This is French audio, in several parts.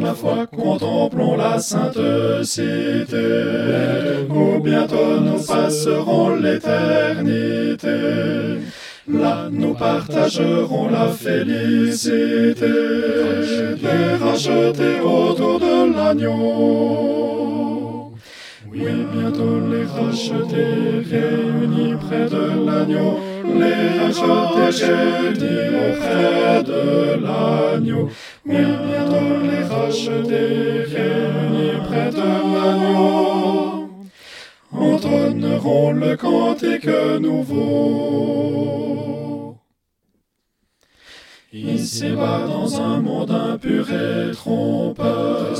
la foi, contemplons la sainte cité, où bientôt nous passerons l'éternité. Là nous partagerons la félicité, les rachetés autour de l'agneau. Oui, bientôt les rachetés réunis près de l'agneau, les rachetés dit auprès de l'agneau. Oui, bientôt les entonneront le cantique nouveau. Ici-bas, dans un monde impur et trompeur,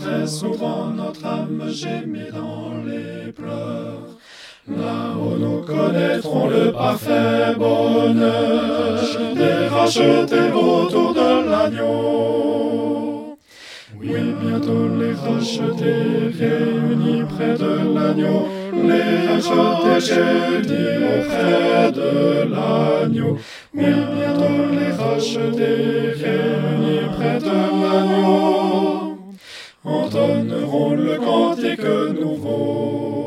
très souvent notre âme gémit dans les pleurs. Là-haut nous connaîtrons le parfait bonheur, des rachetés autour de l'agneau. Bientôt les rachetés réunis près de l'agneau, les rachetés j'ai dit auprès de l'agneau. Oui, bientôt les rachetés réunis près de l'agneau, entonneront le cantique nouveau.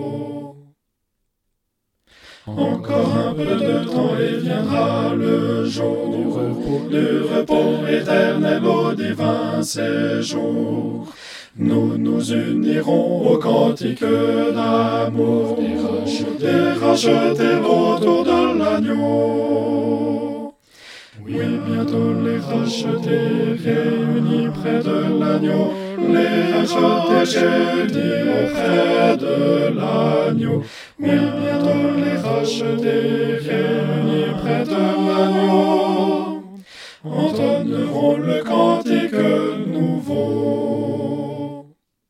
Encore un peu de temps et viendra le jour du repos, du repos éternel au divin séjour. Nous nous unirons au cantique d'amour, des rachetés autour de l'agneau. Oui, bientôt les rachetés réunis près de l'agneau, les rachetés dit auprès de l'agneau. Oui, bientôt les rachetés réunis près de l'agneau, entonneront le cantique